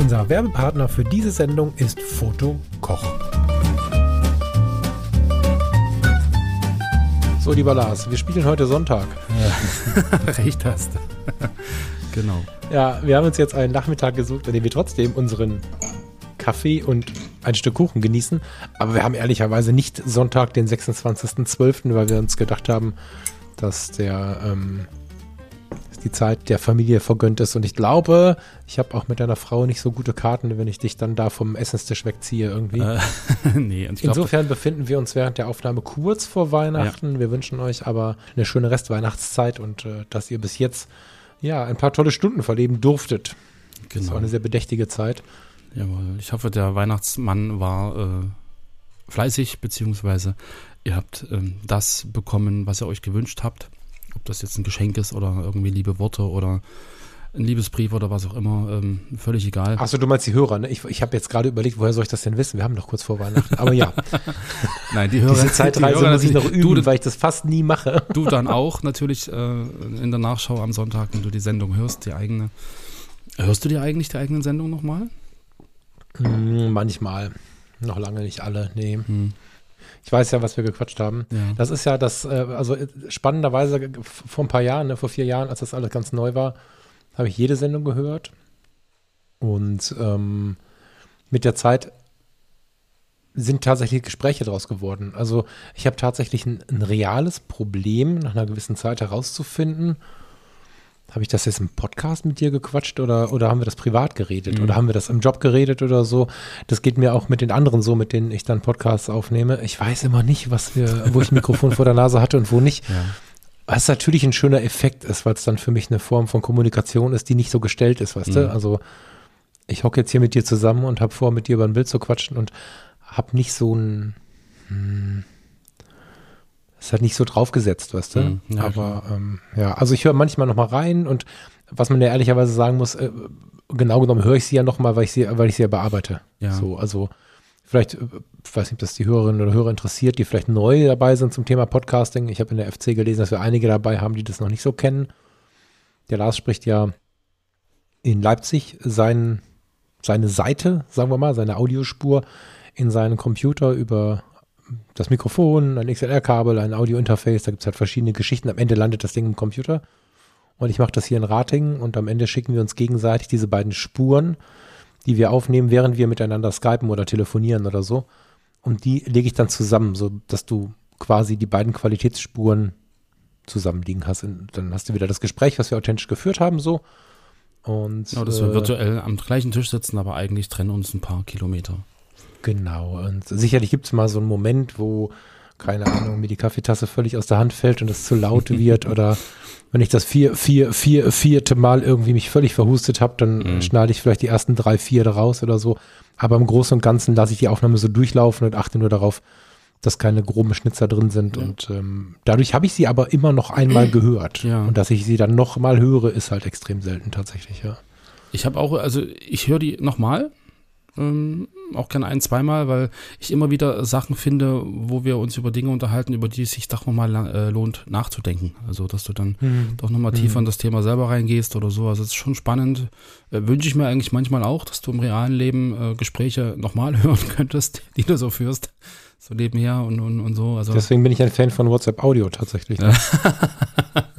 Unser Werbepartner für diese Sendung ist Foto Koch. So, lieber Lars, wir spielen heute Sonntag. Recht hast. genau. Ja, wir haben uns jetzt einen Nachmittag gesucht, an dem wir trotzdem unseren Kaffee und ein Stück Kuchen genießen. Aber wir haben ehrlicherweise nicht Sonntag, den 26.12., weil wir uns gedacht haben, dass der ähm, die Zeit der Familie vergönnt ist. Und ich glaube, ich habe auch mit deiner Frau nicht so gute Karten, wenn ich dich dann da vom Essenstisch wegziehe irgendwie. Äh, nee, ich glaub, Insofern befinden wir uns während der Aufnahme kurz vor Weihnachten. Wir wünschen euch aber eine schöne Restweihnachtszeit und äh, dass ihr bis jetzt ja ein paar tolle Stunden verleben durftet. Das war genau. eine sehr bedächtige Zeit. Jawohl. Ich hoffe, der Weihnachtsmann war äh, fleißig, beziehungsweise ihr habt ähm, das bekommen, was ihr euch gewünscht habt. Ob das jetzt ein Geschenk ist oder irgendwie liebe Worte oder ein Liebesbrief oder was auch immer, ähm, völlig egal. Achso, du meinst die Hörer, ne? Ich, ich habe jetzt gerade überlegt, woher soll ich das denn wissen? Wir haben doch kurz vor Weihnachten. Aber ja, Nein, die Hörer, diese Zeitreise die Hörer muss ich noch üben, Du, weil ich das fast nie mache. du dann auch natürlich äh, in der Nachschau am Sonntag, wenn du die Sendung hörst, die eigene. Hörst du dir eigentlich die eigenen Sendungen nochmal? Hm, manchmal. Noch lange nicht alle, nee. Hm. Ich weiß ja, was wir gequatscht haben. Ja. Das ist ja das, äh, also äh, spannenderweise äh, vor ein paar Jahren, ne, vor vier Jahren, als das alles ganz neu war, habe ich jede Sendung gehört. Und ähm, mit der Zeit sind tatsächlich Gespräche draus geworden. Also ich habe tatsächlich ein, ein reales Problem, nach einer gewissen Zeit herauszufinden, habe ich das jetzt im Podcast mit dir gequatscht oder, oder haben wir das privat geredet Mhm. oder haben wir das im Job geredet oder so? Das geht mir auch mit den anderen so, mit denen ich dann Podcasts aufnehme. Ich weiß immer nicht, was wir, wo ich ein Mikrofon vor der Nase hatte und wo nicht. Ja. Was natürlich ein schöner Effekt ist, weil es dann für mich eine Form von Kommunikation ist, die nicht so gestellt ist, weißt du? Mhm. Also ich hocke jetzt hier mit dir zusammen und habe vor, mit dir über ein Bild zu quatschen und habe nicht so ein, hm, es hat nicht so draufgesetzt, weißt du? Mhm. Ja, Aber ähm, ja, also ich höre manchmal noch mal rein und was man ja ehrlicherweise sagen muss, äh, genau genommen höre ich sie ja noch mal, weil ich sie, weil ich sie ja bearbeite. Ja. So, also vielleicht, äh, ich weiß nicht, ob das die Hörerinnen oder Hörer interessiert, die vielleicht neu dabei sind zum Thema Podcasting. Ich habe in der FC gelesen, dass wir einige dabei haben, die das noch nicht so kennen. Der Lars spricht ja in Leipzig sein, seine Seite, sagen wir mal, seine Audiospur in seinen Computer über das Mikrofon, ein XLR-Kabel, ein Audio-Interface, da gibt es halt verschiedene Geschichten. Am Ende landet das Ding im Computer. Und ich mache das hier in Ratingen und am Ende schicken wir uns gegenseitig diese beiden Spuren, die wir aufnehmen, während wir miteinander skypen oder telefonieren oder so. Und die lege ich dann zusammen, so dass du quasi die beiden Qualitätsspuren zusammenliegen hast. Und dann hast du wieder das Gespräch, was wir authentisch geführt haben, so. Und Genau, dass äh, wir virtuell am gleichen Tisch sitzen, aber eigentlich trennen uns ein paar Kilometer. Genau. Und sicherlich gibt es mal so einen Moment, wo, keine Ahnung, mir die Kaffeetasse völlig aus der Hand fällt und es zu laut wird oder wenn ich das vier, vier, vier, vierte Mal irgendwie mich völlig verhustet habe, dann Mhm. schneide ich vielleicht die ersten drei, vier raus oder so. Aber im Großen und Ganzen lasse ich die Aufnahme so durchlaufen und achte nur darauf, dass keine groben Schnitzer drin sind. Ja. Und ähm, dadurch habe ich sie aber immer noch einmal gehört. Ja. Und dass ich sie dann noch mal höre, ist halt extrem selten tatsächlich, ja. Ich habe auch, also ich höre die nochmal, ähm, auch gerne ein, zweimal, weil ich immer wieder Sachen finde, wo wir uns über Dinge unterhalten, über die es sich doch nochmal äh, lohnt nachzudenken. Also, dass du dann doch nochmal tiefer in das Thema selber reingehst oder so. Also, es ist schon spannend. Äh, Wünsche ich mir eigentlich manchmal auch, dass du im realen Leben äh, Gespräche nochmal hören könntest, die du so führst. So nebenher und, und, und so. Also, Deswegen bin ich ein Fan von WhatsApp Audio tatsächlich. Ne?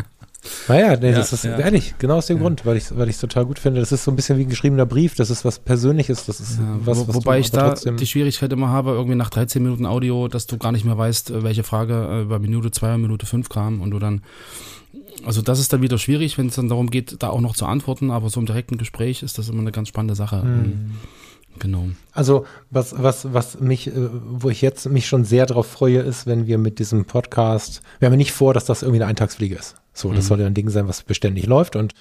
naja, nee, Ja, das ist ja. ehrlich, genau aus dem Ja. Grund, weil ich es weil ich's total gut finde. Das ist so ein bisschen wie ein geschriebener Brief, das ist was Persönliches, das ist Ja, was, was wobei ich da die Schwierigkeit immer habe, irgendwie nach 13 Minuten Audio, dass du gar nicht mehr weißt, äh, welche Frage äh, bei Minute 2 und Minute 5 kam und du dann, also das ist dann wieder schwierig, wenn es dann darum geht, da auch noch zu antworten, aber so im direkten Gespräch ist das immer eine ganz spannende Sache. Hm. Genau. Also was, was, was mich, äh, wo ich jetzt mich schon sehr darauf freue, ist, wenn wir mit diesem Podcast, wir haben ja nicht vor, dass das irgendwie eine Eintagsfliege ist. So, das Mhm. soll ja ein Ding sein, was beständig läuft und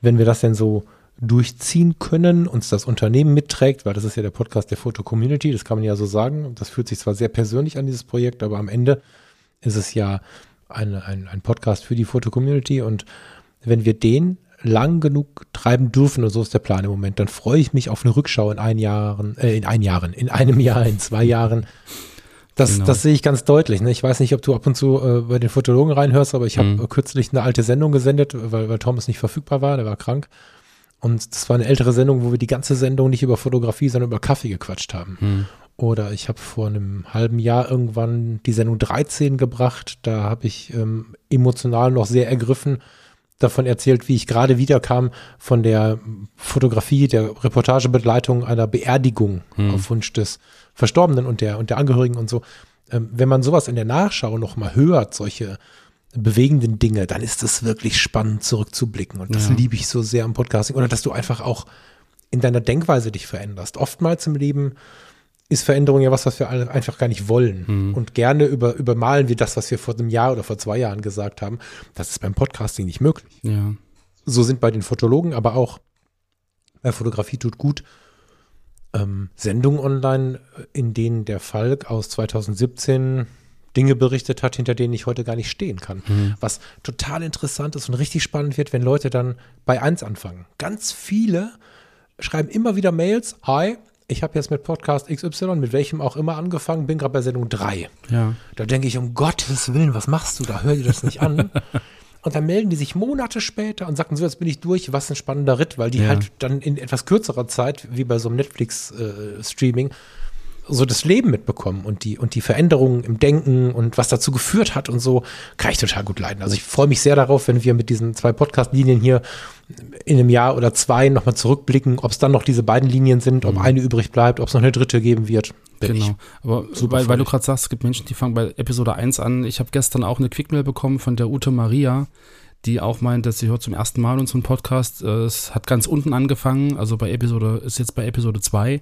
wenn wir das denn so durchziehen können, uns das Unternehmen mitträgt, weil das ist ja der Podcast der Foto Community, das kann man ja so sagen. Das fühlt sich zwar sehr persönlich an dieses Projekt, aber am Ende ist es ja eine, ein, ein Podcast für die Foto Community und wenn wir den lang genug treiben dürfen, und so ist der Plan im Moment, dann freue ich mich auf eine Rückschau in ein Jahren, äh, in ein Jahren, in einem Jahr, in zwei Jahren. Das, genau. das sehe ich ganz deutlich. Ne? Ich weiß nicht, ob du ab und zu äh, bei den Fotologen reinhörst, aber ich habe mhm. kürzlich eine alte Sendung gesendet, weil, weil Thomas nicht verfügbar war, der war krank. Und das war eine ältere Sendung, wo wir die ganze Sendung nicht über Fotografie, sondern über Kaffee gequatscht haben. Mhm. Oder ich habe vor einem halben Jahr irgendwann die Sendung 13 gebracht. Da habe ich ähm, emotional noch sehr ergriffen davon erzählt, wie ich gerade wiederkam von der Fotografie, der Reportagebegleitung einer Beerdigung hm. auf Wunsch des Verstorbenen und der, und der Angehörigen und so. Ähm, wenn man sowas in der Nachschau noch mal hört, solche bewegenden Dinge, dann ist es wirklich spannend zurückzublicken. Und das ja. liebe ich so sehr am Podcasting. Oder dass du einfach auch in deiner Denkweise dich veränderst. Oftmals im Leben ist Veränderung ja was, was wir einfach gar nicht wollen. Mhm. Und gerne über, übermalen wir das, was wir vor einem Jahr oder vor zwei Jahren gesagt haben. Das ist beim Podcasting nicht möglich. Ja. So sind bei den Fotologen, aber auch bei Fotografie tut gut ähm, Sendungen online, in denen der Falk aus 2017 Dinge berichtet hat, hinter denen ich heute gar nicht stehen kann. Mhm. Was total interessant ist und richtig spannend wird, wenn Leute dann bei eins anfangen. Ganz viele schreiben immer wieder Mails, hi, ich habe jetzt mit Podcast XY, mit welchem auch immer angefangen, bin gerade bei Sendung 3. Ja. Da denke ich, um Gottes Willen, was machst du da? Hör dir das nicht an. und dann melden die sich Monate später und sagten so, jetzt bin ich durch, was ein spannender Ritt, weil die ja. halt dann in etwas kürzerer Zeit, wie bei so einem Netflix-Streaming, äh, so das Leben mitbekommen und die, und die Veränderungen im Denken und was dazu geführt hat und so, kann ich total gut leiden. Also ich freue mich sehr darauf, wenn wir mit diesen zwei Podcast-Linien hier in einem Jahr oder zwei nochmal zurückblicken, ob es dann noch diese beiden Linien sind, ob mhm. eine übrig bleibt, ob es noch eine dritte geben wird. Genau. Aber weil, weil du gerade sagst, es gibt Menschen, die fangen bei Episode 1 an. Ich habe gestern auch eine Quickmail bekommen von der Ute Maria, die auch meint, dass sie hört zum ersten Mal unseren Podcast. Es hat ganz unten angefangen, also bei Episode, ist jetzt bei Episode 2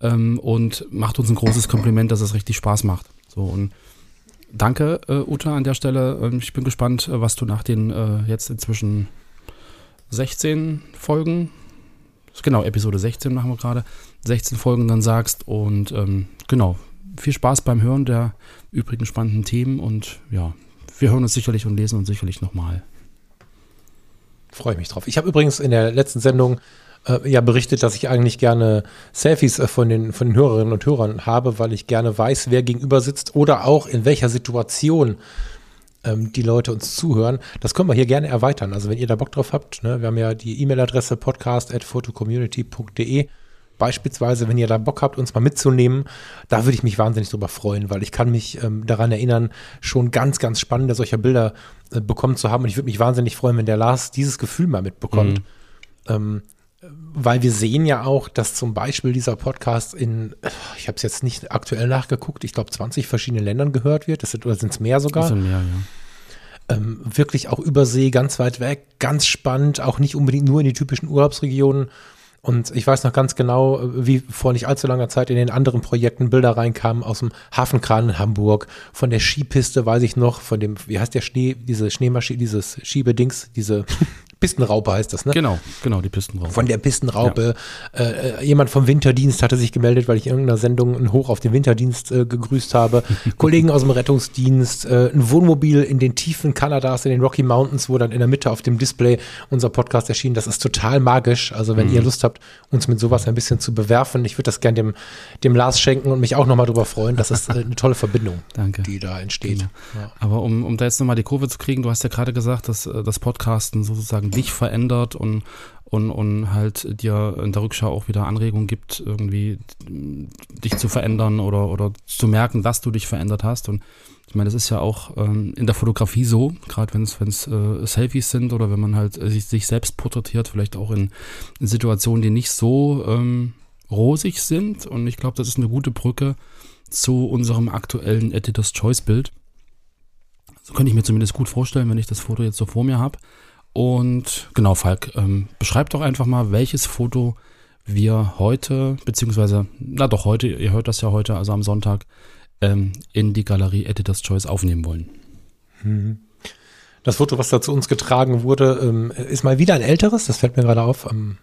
ähm, und macht uns ein großes Kompliment, dass es richtig Spaß macht. So und danke, äh, Uta, an der Stelle. Ähm, ich bin gespannt, äh, was du nach den äh, jetzt inzwischen 16 Folgen, genau, Episode 16 machen wir gerade, 16 Folgen dann sagst. Und ähm, genau, viel Spaß beim Hören der übrigen spannenden Themen und ja, wir hören uns sicherlich und lesen uns sicherlich nochmal. Freue ich mich drauf. Ich habe übrigens in der letzten Sendung äh, ja berichtet, dass ich eigentlich gerne Selfies äh, von, den, von den Hörerinnen und Hörern habe, weil ich gerne weiß, wer gegenüber sitzt oder auch in welcher Situation ähm, die Leute uns zuhören. Das können wir hier gerne erweitern. Also wenn ihr da Bock drauf habt, ne, wir haben ja die E-Mail-Adresse podcast.photocommunity.de. Beispielsweise, wenn ihr da Bock habt, uns mal mitzunehmen, da würde ich mich wahnsinnig drüber freuen, weil ich kann mich ähm, daran erinnern, schon ganz, ganz spannende solcher Bilder äh, bekommen zu haben. Und ich würde mich wahnsinnig freuen, wenn der Lars dieses Gefühl mal mitbekommt. Mhm. Ähm, weil wir sehen ja auch, dass zum Beispiel dieser Podcast in, ich habe es jetzt nicht aktuell nachgeguckt, ich glaube 20 verschiedenen Ländern gehört wird. Das sind, oder sind es mehr sogar? Das sind mehr, ja. Ähm, wirklich auch übersee, ganz weit weg, ganz spannend, auch nicht unbedingt nur in die typischen Urlaubsregionen. Und ich weiß noch ganz genau, wie vor nicht allzu langer Zeit in den anderen Projekten Bilder reinkamen aus dem Hafenkran in Hamburg, von der Skipiste weiß ich noch, von dem, wie heißt der Schnee, diese Schneemaschine, dieses Schiebedings, diese Pistenraupe heißt das, ne? Genau, genau, die Pistenraupe. Von der Pistenraupe. Ja. Äh, äh, jemand vom Winterdienst hatte sich gemeldet, weil ich in irgendeiner Sendung ein Hoch auf den Winterdienst äh, gegrüßt habe. Kollegen aus dem Rettungsdienst, äh, ein Wohnmobil in den Tiefen Kanadas, in den Rocky Mountains, wo dann in der Mitte auf dem Display unser Podcast erschien. Das ist total magisch. Also wenn mhm. ihr Lust habt, uns mit sowas ein bisschen zu bewerfen, ich würde das gerne dem, dem Lars schenken und mich auch nochmal darüber freuen. Das ist äh, eine tolle Verbindung, Danke. die da entsteht. Genau. Ja. Aber um, um da jetzt nochmal die Kurve zu kriegen, du hast ja gerade gesagt, dass äh, das Podcasten sozusagen sozusagen dich verändert und, und, und halt dir in der Rückschau auch wieder Anregungen gibt, irgendwie dich zu verändern oder, oder zu merken, dass du dich verändert hast. Und ich meine, das ist ja auch ähm, in der Fotografie so, gerade wenn es äh, Selfies sind oder wenn man halt sich, sich selbst porträtiert, vielleicht auch in, in Situationen, die nicht so ähm, rosig sind. Und ich glaube, das ist eine gute Brücke zu unserem aktuellen Editor's Choice Bild. So könnte ich mir zumindest gut vorstellen, wenn ich das Foto jetzt so vor mir habe. Und genau, Falk, ähm, beschreib doch einfach mal, welches Foto wir heute, beziehungsweise, na doch heute, ihr hört das ja heute, also am Sonntag, ähm, in die Galerie Editor's Choice aufnehmen wollen. Mhm. Das Foto, was da zu uns getragen wurde, ähm, ist mal wieder ein älteres. Das fällt mir gerade auf. Am,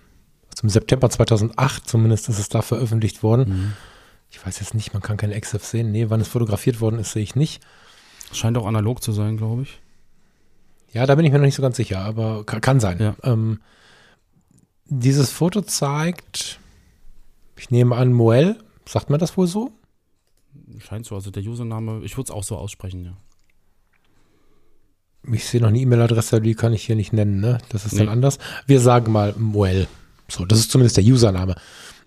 also September 2008 zumindest ist es da veröffentlicht worden. Mhm. Ich weiß jetzt nicht, man kann keine EXIF sehen. Nee, wann es fotografiert worden ist, sehe ich nicht. Scheint auch analog zu sein, glaube ich. Ja, da bin ich mir noch nicht so ganz sicher, aber kann, kann sein. Ja. Ähm, dieses Foto zeigt, ich nehme an, Moel, sagt man das wohl so? Scheint so. Also der Username, ich würde es auch so aussprechen, ja. Ich sehe noch eine E-Mail-Adresse, die kann ich hier nicht nennen, ne? Das ist dann Nee. anders. Wir sagen mal Moel. So, das ist zumindest der Username.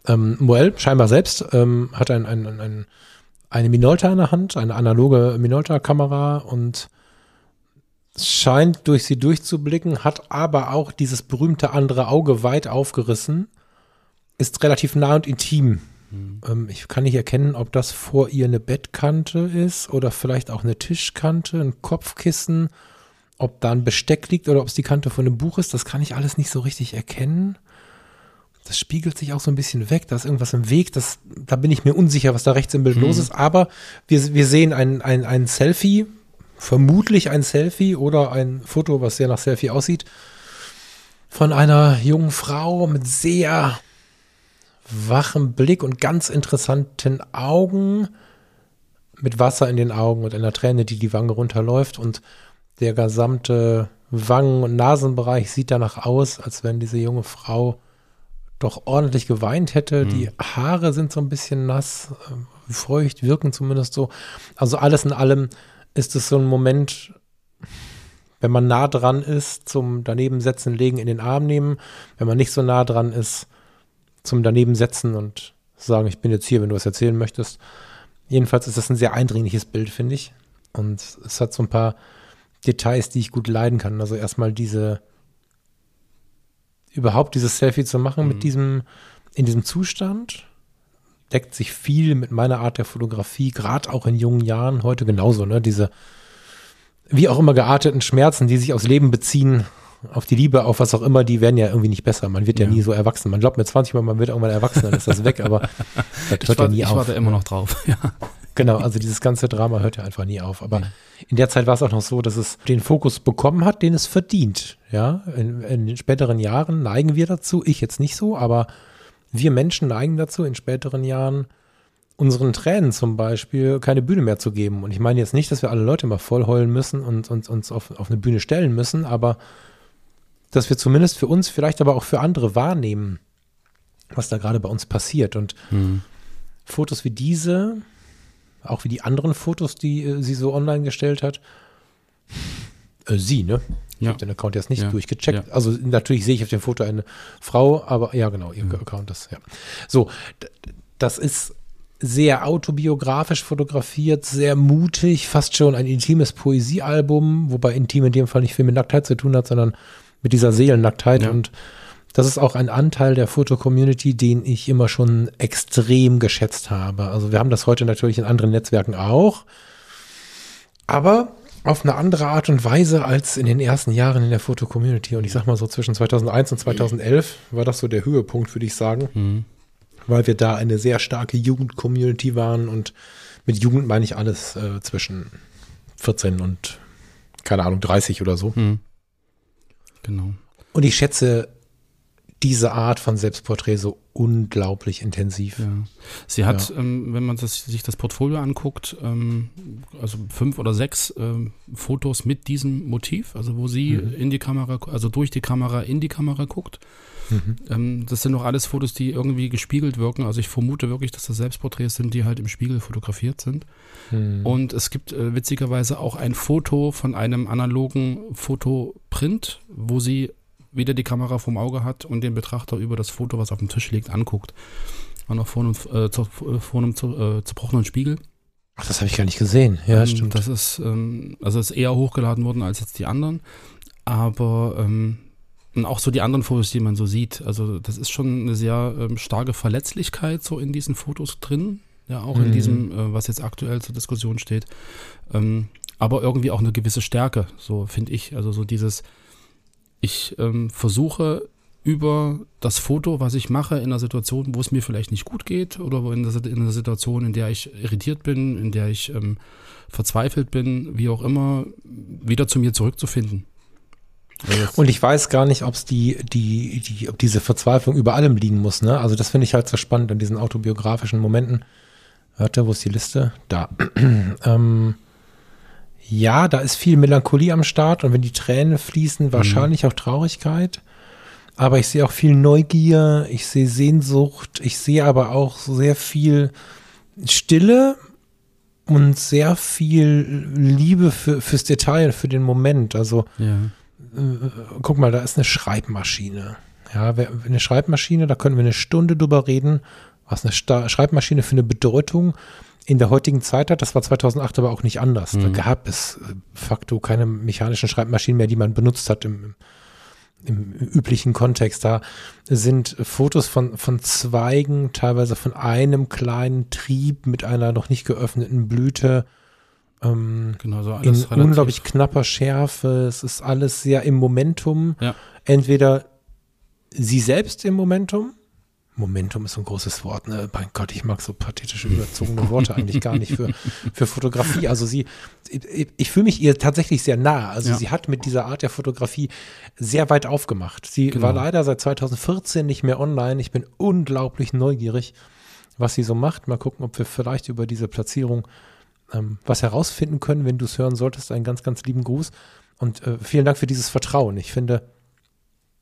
Ähm, Moel, scheinbar selbst, ähm, hat ein, ein, ein, eine Minolta in der Hand, eine analoge Minolta-Kamera und scheint durch sie durchzublicken, hat aber auch dieses berühmte andere Auge weit aufgerissen, ist relativ nah und intim. Ähm, ich kann nicht erkennen, ob das vor ihr eine Bettkante ist oder vielleicht auch eine Tischkante, ein Kopfkissen, ob da ein Besteck liegt oder ob es die Kante von einem Buch ist. Das kann ich alles nicht so richtig erkennen. Das spiegelt sich auch so ein bisschen weg. Da ist irgendwas im Weg. Das, da bin ich mir unsicher, was da rechts im Bild los ist. Aber wir, wir sehen ein, ein, ein Selfie, vermutlich ein Selfie oder ein Foto, was sehr nach Selfie aussieht, von einer jungen Frau mit sehr wachem Blick und ganz interessanten Augen, mit Wasser in den Augen und einer Träne, die die Wange runterläuft und der gesamte Wangen- und Nasenbereich sieht danach aus, als wenn diese junge Frau doch ordentlich geweint hätte. Die Haare sind so ein bisschen nass, äh, feucht, wirken zumindest so. Also alles in allem ist es so ein Moment, wenn man nah dran ist, zum daneben setzen, legen, in den Arm nehmen. Wenn man nicht so nah dran ist, zum daneben setzen und sagen, ich bin jetzt hier, wenn du was erzählen möchtest. Jedenfalls ist das ein sehr eindringliches Bild, finde ich. Und es hat so ein paar Details, die ich gut leiden kann. Also erstmal diese, überhaupt dieses Selfie zu machen mit diesem, in diesem Zustand, deckt sich viel mit meiner Art der Fotografie, gerade auch in jungen Jahren, heute genauso, ne? Diese, wie auch immer gearteten Schmerzen, die sich aufs Leben beziehen, auf die Liebe, auf was auch immer, die werden ja irgendwie nicht besser. Man wird ja, Ja. nie so erwachsen. Man glaubt mir 20 Mal, man wird irgendwann erwachsen, dann ist das weg, aber das Ich, hört ja nie ich auf. warte immer noch drauf. Ja. Genau, also dieses ganze Drama hört ja einfach nie auf. Aber in der Zeit war es auch noch so, dass es den Fokus bekommen hat, den es verdient. Ja, in, in den späteren Jahren neigen wir dazu, ich jetzt nicht so, aber wir Menschen neigen dazu, in späteren Jahren unseren Tränen zum Beispiel keine Bühne mehr zu geben. Und ich meine jetzt nicht, dass wir alle Leute mal voll heulen müssen und, und uns auf, auf eine Bühne stellen müssen, aber dass wir zumindest für uns, vielleicht aber auch für andere wahrnehmen, was da gerade bei uns passiert. Und Fotos wie diese, auch wie die anderen Fotos, die äh, sie so online gestellt hat. Äh, sie, ne? Ich Ja. habe den Account jetzt nicht Ja. durchgecheckt. Ja. Also natürlich sehe ich auf dem Foto eine Frau, aber ja, genau, ihr Account ist, ja. So, das ist sehr autobiografisch fotografiert, sehr mutig, fast schon ein intimes Poesiealbum, wobei intim in dem Fall nicht viel mit Nacktheit zu tun hat, sondern mit dieser Seelennacktheit. Ja. Und das ist auch ein Anteil der Foto-Community, den ich immer schon extrem geschätzt habe. Also wir haben das heute natürlich in anderen Netzwerken auch, aber auf eine andere Art und Weise als in den ersten Jahren in der Foto-Community. Und ich sag mal so zwischen 2001 und 2011 war das so der Höhepunkt, würde ich sagen Mhm. weil wir da eine sehr starke Jugend-Community waren und mit Jugend meine ich alles äh, zwischen 14 und keine Ahnung 30 oder so. Mhm. Genau. Und ich schätze diese Art von Selbstporträt so unglaublich intensiv. Ja. Sie hat, ähm, wenn man das, sich das Portfolio anguckt, ähm, also fünf oder sechs ähm, Fotos mit diesem Motiv, also wo sie in die Kamera, also durch die Kamera in die Kamera guckt. Ähm, das sind noch alles Fotos, die irgendwie gespiegelt wirken. Also ich vermute wirklich, dass das Selbstporträts sind, die halt im Spiegel fotografiert sind. Und es gibt äh, witzigerweise auch ein Foto von einem analogen Fotoprint, wo sie wieder die Kamera vom Auge hat und den Betrachter über das Foto, was auf dem Tisch liegt, anguckt. Und auch vor einem, äh, zu, vor einem zu, äh, zerbrochenen Spiegel. Ach, das habe ich gar nicht gesehen. Ja, Ähm, stimmt. Das ist, ähm, also ist eher hochgeladen worden als jetzt die anderen. Aber ähm, und auch so die anderen Fotos, die man so sieht. Also das ist schon eine sehr ähm, starke Verletzlichkeit so in diesen Fotos drin. Ja, auch in Mhm. diesem, äh, was jetzt aktuell zur Diskussion steht. Ähm, aber irgendwie auch eine gewisse Stärke, so finde ich. Also so dieses, ich ähm, versuche über das Foto, was ich mache in einer Situation, wo es mir vielleicht nicht gut geht oder in, einer Situation, in der ich irritiert bin, in der ich ähm, verzweifelt bin, wie auch immer, wieder zu mir zurückzufinden. Und ich weiß gar nicht, ob es die, die, die, ob diese Verzweiflung über allem liegen muss, ne? Also das finde ich halt so spannend in diesen autobiografischen Momenten. Warte, wo ist die Liste? Da. ähm, ja, da ist viel Melancholie am Start und wenn die Tränen fließen, wahrscheinlich mhm. auch Traurigkeit. Aber ich sehe auch viel Neugier, ich sehe Sehnsucht, ich sehe aber auch sehr viel Stille und sehr viel Liebe für, fürs Detail, für den Moment. Also ja. äh, guck mal, da ist eine Schreibmaschine. Ja, eine Schreibmaschine, da können wir eine Stunde drüber reden, was eine Sta Schreibmaschine für eine Bedeutung in der heutigen Zeit hat. Das war 2008 aber auch nicht anders. Mhm. Da gab es äh, facto keine mechanischen Schreibmaschinen mehr, die man benutzt hat im, im üblichen Kontext. Da sind Fotos von, von Zweigen, teilweise von einem kleinen Trieb mit einer noch nicht geöffneten Blüte. Ähm, genau, so alles in unglaublich knapper Schärfe. Es ist alles sehr im Momentum. Ja. Entweder sie selbst im Momentum Momentum ist so ein großes Wort, ne? Mein Gott, ich mag so pathetische, überzogene Worte eigentlich gar nicht für, für Fotografie. Also sie, ich, ich fühle mich ihr tatsächlich sehr nah. Also ja. sie hat mit dieser Art der Fotografie sehr weit aufgemacht. Sie genau. war leider seit 2014 nicht mehr online. Ich bin unglaublich neugierig, was sie so macht. Mal gucken, ob wir vielleicht über diese Platzierung ähm, was herausfinden können. Wenn du es hören solltest, einen ganz, ganz lieben Gruß. Und äh, vielen Dank für dieses Vertrauen. Ich finde,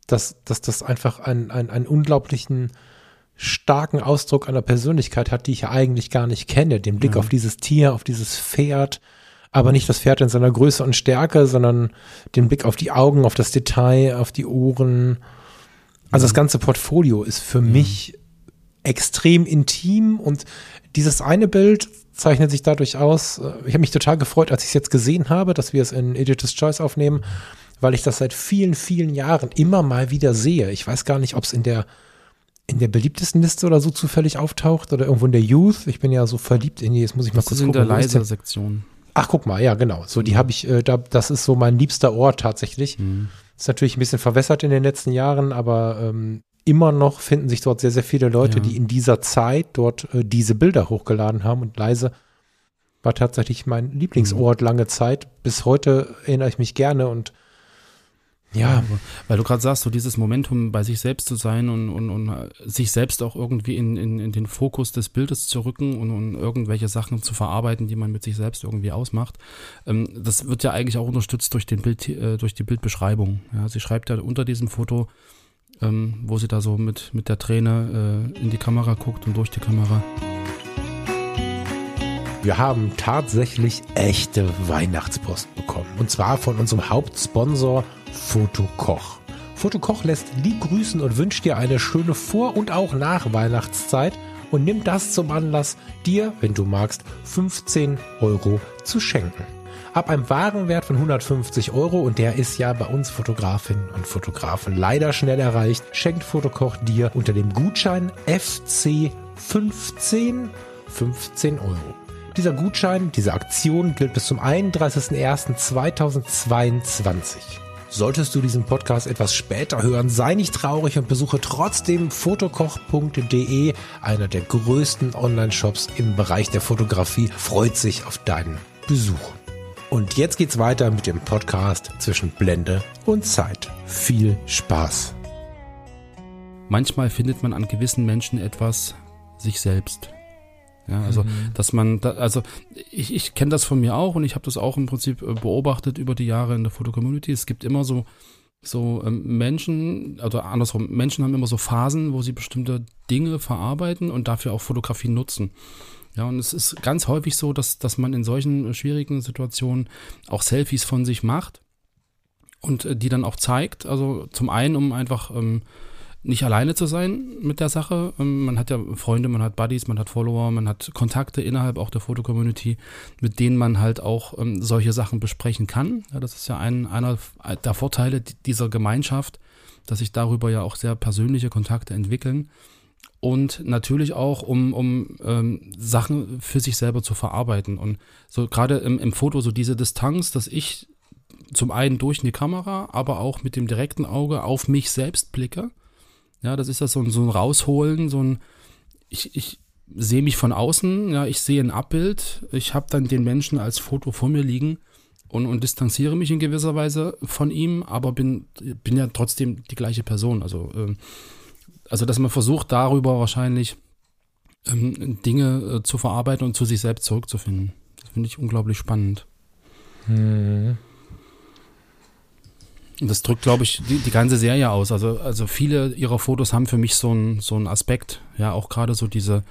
dass, dass das einfach einen, einen, einen unglaublichen starken Ausdruck einer Persönlichkeit hat, die ich ja eigentlich gar nicht kenne. Den Blick mhm. auf dieses Tier, auf dieses Pferd, aber nicht das Pferd in seiner Größe und Stärke, sondern den Blick auf die Augen, auf das Detail, auf die Ohren. Also mhm. das ganze Portfolio ist für mhm. mich extrem intim und dieses eine Bild zeichnet sich dadurch aus. Äh, ich habe mich total gefreut, als ich es jetzt gesehen habe, dass wir es in Editor's Choice aufnehmen, weil ich das seit vielen, vielen Jahren immer mal wieder sehe. Ich weiß gar nicht, ob es in der in der beliebtesten Liste oder so zufällig auftaucht oder irgendwo in der Youth. Ich bin ja so verliebt in die, jetzt muss ich mal das kurz ist gucken. in der Leiser-Sektion. Ach, guck mal, ja, genau. So, die mhm. habe ich, äh, da, das ist so mein liebster Ort tatsächlich. Mhm. Ist natürlich ein bisschen verwässert in den letzten Jahren, aber ähm, immer noch finden sich dort sehr, sehr viele Leute, ja. die in dieser Zeit dort äh, diese Bilder hochgeladen haben und leise war tatsächlich mein Lieblingsort mhm. lange Zeit. Bis heute erinnere ich mich gerne und ja, weil du gerade sagst, so dieses Momentum bei sich selbst zu sein und, und, und sich selbst auch irgendwie in, in, in den Fokus des Bildes zu rücken und, und irgendwelche Sachen zu verarbeiten, die man mit sich selbst irgendwie ausmacht. Ähm, das wird ja eigentlich auch unterstützt durch, den Bild, äh, durch die Bildbeschreibung. Ja, sie schreibt ja unter diesem Foto, ähm, wo sie da so mit, mit der Träne äh, in die Kamera guckt und durch die Kamera. Wir haben tatsächlich echte Weihnachtspost bekommen. Und zwar von unserem Hauptsponsor Fotokoch. Fotokoch lässt lieb grüßen und wünscht dir eine schöne Vor- und auch Nach-Weihnachtszeit und nimmt das zum Anlass, dir, wenn du magst, 15 Euro zu schenken. Ab einem Warenwert von 150 Euro, und der ist ja bei uns Fotografinnen und Fotografen leider schnell erreicht, schenkt Fotokoch dir unter dem Gutschein FC15 15 Euro. Dieser Gutschein, diese Aktion gilt bis zum 31.01.2022. Solltest du diesen Podcast etwas später hören, sei nicht traurig und besuche trotzdem fotokoch.de, einer der größten Online-Shops im Bereich der Fotografie, freut sich auf deinen Besuch. Und jetzt geht's weiter mit dem Podcast zwischen Blende und Zeit. Viel Spaß. Manchmal findet man an gewissen Menschen etwas sich selbst. Ja, also mhm. dass man, da, also ich, ich kenne das von mir auch und ich habe das auch im Prinzip äh, beobachtet über die Jahre in der Fotocommunity. Es gibt immer so so ähm, Menschen, oder andersrum, Menschen haben immer so Phasen, wo sie bestimmte Dinge verarbeiten und dafür auch Fotografie nutzen. Ja, und es ist ganz häufig so, dass, dass man in solchen schwierigen Situationen auch Selfies von sich macht und äh, die dann auch zeigt. Also zum einen, um einfach ähm, nicht alleine zu sein mit der Sache. Ähm, man hat ja Freunde, man hat Buddies, man hat Follower, man hat Kontakte innerhalb auch der Fotocommunity, mit denen man halt auch ähm, solche Sachen besprechen kann. Ja, das ist ja ein, einer der Vorteile dieser Gemeinschaft, dass sich darüber ja auch sehr persönliche Kontakte entwickeln. Und natürlich auch, um, um ähm, Sachen für sich selber zu verarbeiten. Und so gerade im, im Foto, so diese Distanz, dass ich zum einen durch eine Kamera, aber auch mit dem direkten Auge auf mich selbst blicke Ja, das ist das so ein, so ein Rausholen, so ein, ich, ich sehe mich von außen, ja, ich sehe ein Abbild, ich habe dann den Menschen als Foto vor mir liegen und, und distanziere mich in gewisser Weise von ihm, aber bin, bin ja trotzdem die gleiche Person. Also, ähm, also dass man versucht, darüber wahrscheinlich ähm, Dinge äh, zu verarbeiten und zu sich selbst zurückzufinden. Das finde ich unglaublich spannend. Mhm. Das drückt, glaube ich, die, die ganze Serie aus. Also, also viele ihrer Fotos haben für mich so einen so einen Aspekt. Ja, auch gerade so diese,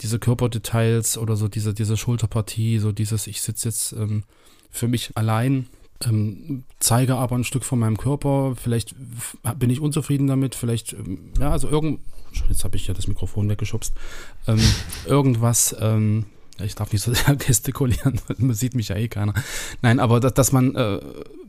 diese Körperdetails oder so diese, diese Schulterpartie, so dieses, ich sitze jetzt ähm, für mich allein, ähm, zeige aber ein Stück von meinem Körper. Vielleicht bin ich unzufrieden damit, vielleicht, ähm, ja, also irgend, jetzt habe ich ja das Mikrofon weggeschubst, ähm, irgendwas, ähm, ich darf nicht so sehr gestikulieren, man sieht mich ja eh keiner. Nein, aber dass, dass man äh,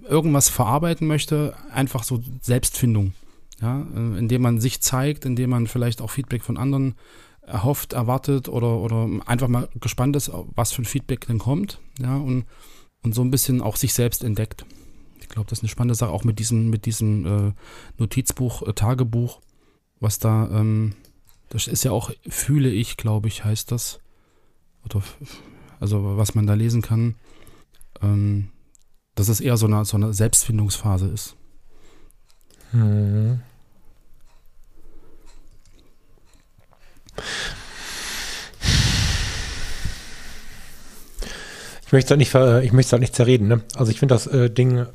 irgendwas verarbeiten möchte, einfach so Selbstfindung. Ja, äh, indem man sich zeigt, indem man vielleicht auch Feedback von anderen erhofft, erwartet oder, oder einfach mal gespannt ist, was für ein Feedback denn kommt. Ja, und, und so ein bisschen auch sich selbst entdeckt. Ich glaube, das ist eine spannende Sache, auch mit diesem, mit diesem äh, Notizbuch, äh, Tagebuch, was da, ähm, das ist ja auch, fühle ich, glaube ich, heißt das. Oder, also was man da lesen kann. Ähm, dass es eher so eine, so eine Selbstfindungsphase ist. Mhm. Ich möchte es halt nicht, ich möchte halt nicht zerreden. Ne? Also ich finde das äh, Ding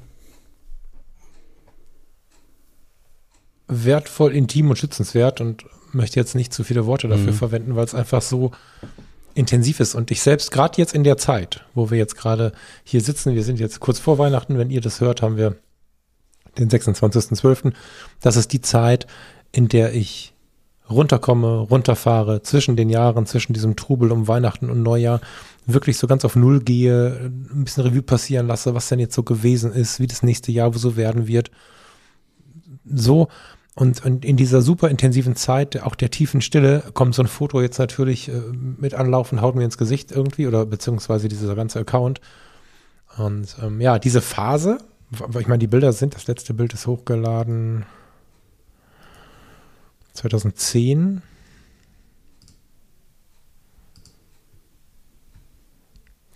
wertvoll, intim und schützenswert und möchte jetzt nicht zu viele Worte dafür mhm. verwenden, weil es einfach so intensiv ist. Und ich selbst, gerade jetzt in der Zeit, wo wir jetzt gerade hier sitzen, wir sind jetzt kurz vor Weihnachten, wenn ihr das hört, haben wir den 26.12. Das ist die Zeit, in der ich runterkomme, runterfahre, zwischen den Jahren, zwischen diesem Trubel um Weihnachten und Neujahr, wirklich so ganz auf Null gehe, ein bisschen Revue passieren lasse, was denn jetzt so gewesen ist, wie das nächste Jahr wo so werden wird. So, und, und in dieser super intensiven Zeit, auch der tiefen Stille, kommt so ein Foto jetzt natürlich äh, mit anlaufen, haut mir ins Gesicht irgendwie oder beziehungsweise dieser ganze Account. Und ähm, ja, diese Phase, ich meine, die Bilder sind, das letzte Bild ist hochgeladen 2010.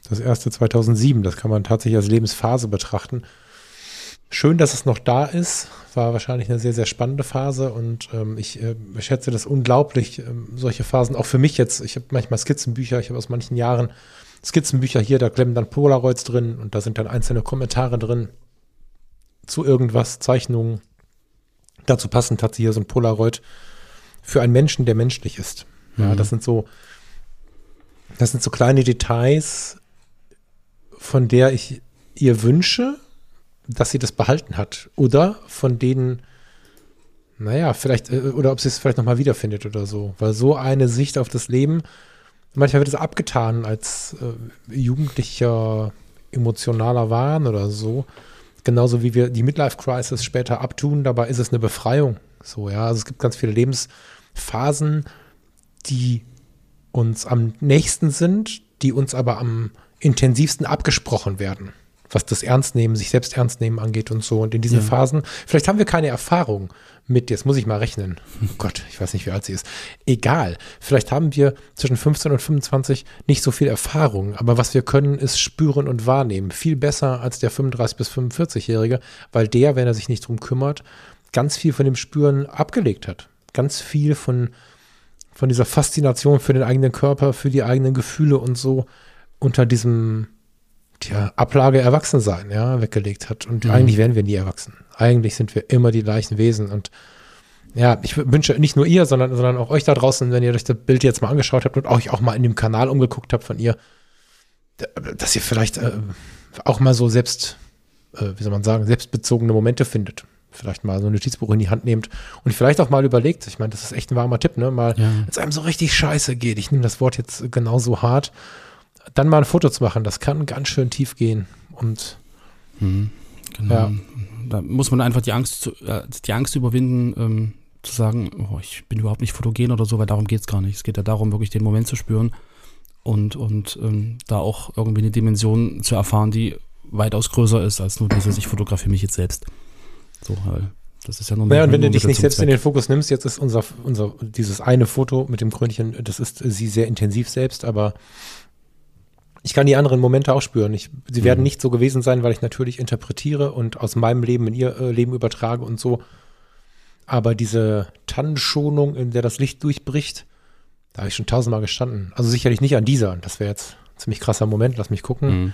Das erste 2007, das kann man tatsächlich als Lebensphase betrachten. Schön, dass es noch da ist. War wahrscheinlich eine sehr, sehr spannende Phase und ähm, ich äh, schätze das unglaublich, ähm, solche Phasen. Auch für mich jetzt, ich habe manchmal Skizzenbücher, ich habe aus manchen Jahren Skizzenbücher hier, da klemmen dann Polaroids drin und da sind dann einzelne Kommentare drin zu irgendwas, Zeichnungen. Dazu passend hat sie hier so ein Polaroid für einen Menschen, der menschlich ist. Ja, mhm. das sind so, das sind so kleine Details, von der ich ihr wünsche, dass sie das behalten hat. Oder von denen, naja, vielleicht, äh, oder ob sie es vielleicht nochmal wiederfindet oder so. Weil so eine Sicht auf das Leben, manchmal wird es abgetan als äh, jugendlicher, emotionaler Wahn oder so. Genauso wie wir die Midlife-Crisis später abtun, dabei ist es eine Befreiung. So, ja. Also es gibt ganz viele Lebensphasen, die uns am nächsten sind, die uns aber am intensivsten abgesprochen werden was das Ernstnehmen, sich selbst ernst nehmen angeht und so. Und in diesen ja. Phasen, vielleicht haben wir keine Erfahrung mit, jetzt muss ich mal rechnen. Oh Gott, ich weiß nicht, wie alt sie ist. Egal. Vielleicht haben wir zwischen 15 und 25 nicht so viel Erfahrung, aber was wir können, ist spüren und wahrnehmen. Viel besser als der 35 bis 45-Jährige, weil der, wenn er sich nicht drum kümmert, ganz viel von dem Spüren abgelegt hat. Ganz viel von, von dieser Faszination für den eigenen Körper, für die eigenen Gefühle und so unter diesem tja, Ablage Erwachsensein, ja, weggelegt hat. Und mhm. eigentlich werden wir nie erwachsen. Eigentlich sind wir immer die gleichen Wesen. Und ja, ich wünsche nicht nur ihr, sondern, sondern auch euch da draußen, wenn ihr euch das Bild jetzt mal angeschaut habt und euch auch mal in dem Kanal umgeguckt habt von ihr, dass ihr vielleicht äh, auch mal so selbst, äh, wie soll man sagen, selbstbezogene Momente findet. Vielleicht mal so ein Notizbuch in die Hand nehmt und vielleicht auch mal überlegt, ich meine, das ist echt ein warmer Tipp, ne? Mal, ja. wenn es einem so richtig scheiße geht, ich nehme das Wort jetzt genauso hart, dann mal ein Foto zu machen, das kann ganz schön tief gehen. Und mhm, genau. ja. Da muss man einfach die Angst, äh, die Angst überwinden, ähm, zu sagen, oh, ich bin überhaupt nicht fotogen oder so, weil darum geht es gar nicht. Es geht ja darum, wirklich den Moment zu spüren und, und ähm, da auch irgendwie eine Dimension zu erfahren, die weitaus größer ist als nur dieses, ich fotografiere mich jetzt selbst. So, Das ist ja nur Naja, und wenn du dich nicht selbst in den Fokus nimmst, jetzt ist unser, unser, dieses eine Foto mit dem Krönchen, das ist sie sehr intensiv selbst, aber ich kann die anderen Momente auch spüren. Ich, sie werden nicht so gewesen sein, weil ich natürlich interpretiere und aus meinem Leben in ihr äh, Leben übertrage und so. Aber diese Tannenschonung, in der das Licht durchbricht, da habe ich schon tausendmal gestanden. Also sicherlich nicht an dieser. Das wäre jetzt ein ziemlich krasser Moment. Lass mich gucken. Mhm.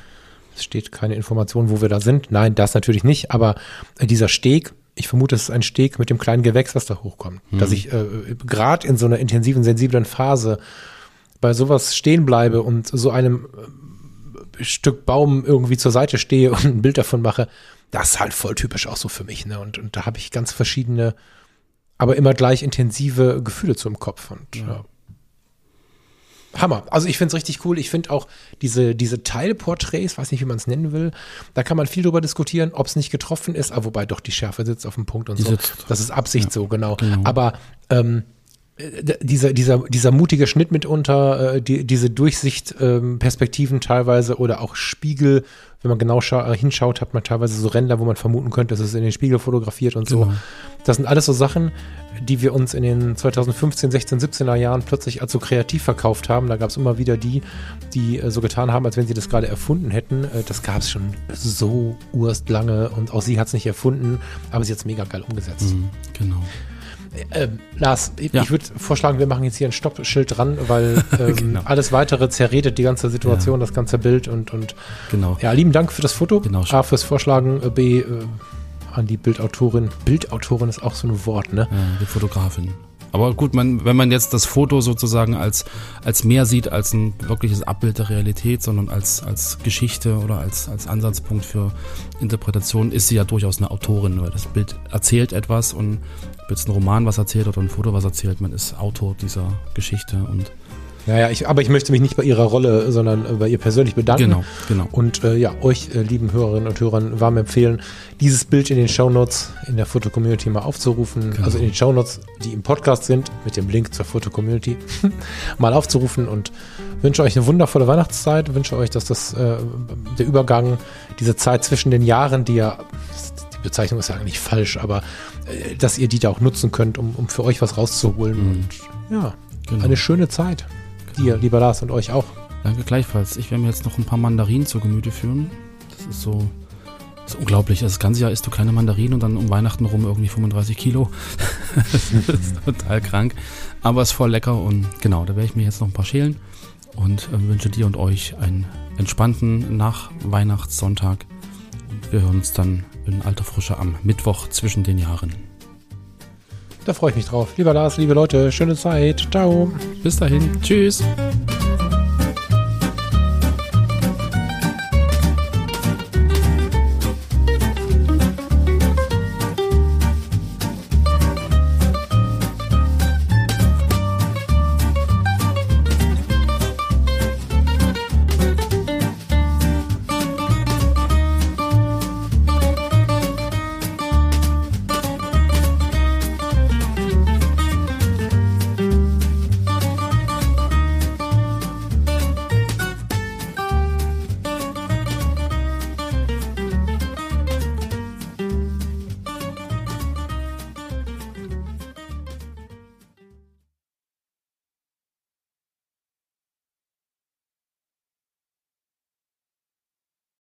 Es steht keine Information, wo wir da sind. Nein, das natürlich nicht. Aber äh, dieser Steg, ich vermute, es ist ein Steg mit dem kleinen Gewächs, was da hochkommt. Dass ich äh, gerade in so einer intensiven, sensiblen Phase bei sowas stehen bleibe und so einem äh, Stück Baum irgendwie zur Seite stehe und ein Bild davon mache, das ist halt voll typisch auch so für mich. Ne? Und, und da habe ich ganz verschiedene, aber immer gleich intensive Gefühle zu im Kopf. Und ja. Hammer. Also ich finde es richtig cool. Ich finde auch diese, diese Teilporträts, weiß nicht, wie man es nennen will, da kann man viel drüber diskutieren, ob es nicht getroffen ist, aber wobei doch die Schärfe sitzt auf dem Punkt und Die so. sitzt. Das ist Absicht so, genau. genau. Aber ähm, äh, dieser, dieser, dieser mutige Schnitt mitunter, äh, die, diese Durchsicht, ähm, teilweise oder auch Spiegel, wenn man genau äh, hinschaut, hat man teilweise so Ränder, wo man vermuten könnte, dass es in den Spiegel fotografiert und so. Genau. Das sind alles so Sachen, die wir uns in den 2015, 16, 17er Jahren plötzlich als so kreativ verkauft haben. Da gab es immer wieder die, die äh, so getan haben, als wenn sie das gerade erfunden hätten. Äh, das gab es schon so urst lange und auch sie hat es nicht erfunden, aber sie hat es mega geil umgesetzt. Mhm, genau. Ähm, Lars, ich, Ja. ich würde vorschlagen, wir machen jetzt hier ein Stoppschild dran, weil ähm, Genau. alles weitere zerredet die ganze Situation, Ja. das ganze Bild und, und Genau. ja, lieben Dank für das Foto. Genau. A, fürs Vorschlagen, äh, B, äh, an die Bildautorin. Bildautorin ist auch so ein Wort, ne? Ja, die Fotografin. Aber gut, man, wenn man jetzt das Foto sozusagen als, als mehr sieht, als ein wirkliches Abbild der Realität, sondern als, als Geschichte oder als, als Ansatzpunkt für Interpretation, ist sie ja durchaus eine Autorin, weil das Bild erzählt etwas und ob jetzt ein Roman was erzählt oder ein Foto was erzählt, man ist Autor dieser Geschichte und Naja, ich, aber ich möchte mich nicht bei ihrer Rolle, sondern äh, bei ihr persönlich bedanken. genau, genau. Und äh, ja, euch, äh, lieben Hörerinnen und Hörern, warm empfehlen, dieses Bild in den Shownotes in der Foto-Community mal aufzurufen. Genau. Also in den Shownotes, die im Podcast sind, mit dem Link zur Foto-Community, mal aufzurufen und wünsche euch eine wundervolle Weihnachtszeit. Wünsche euch, dass das äh, der Übergang, diese Zeit zwischen den Jahren, die ja, Bezeichnung ist ja eigentlich falsch, aber äh, dass ihr die da auch nutzen könnt, um, um für euch was rauszuholen. Und ja, Genau. eine schöne Zeit. Dir, lieber Lars, und euch auch. Danke gleichfalls. Ich werde mir jetzt noch ein paar Mandarinen zu Gemüte führen. Das ist so das ist unglaublich. Das ganze Jahr isst du keine Mandarinen und dann um Weihnachten rum irgendwie 35 Kilo. das ist total krank. Aber es ist voll lecker und genau, da werde ich mir jetzt noch ein paar schälen und äh, wünsche dir und euch einen entspannten Nach-Weihnachtssonntag. Und wir hören uns dann in alter Frische am Mittwoch zwischen den Jahren. Da freue ich mich drauf. Lieber Lars, liebe Leute, schöne Zeit. Ciao. Bis dahin. Tschüss.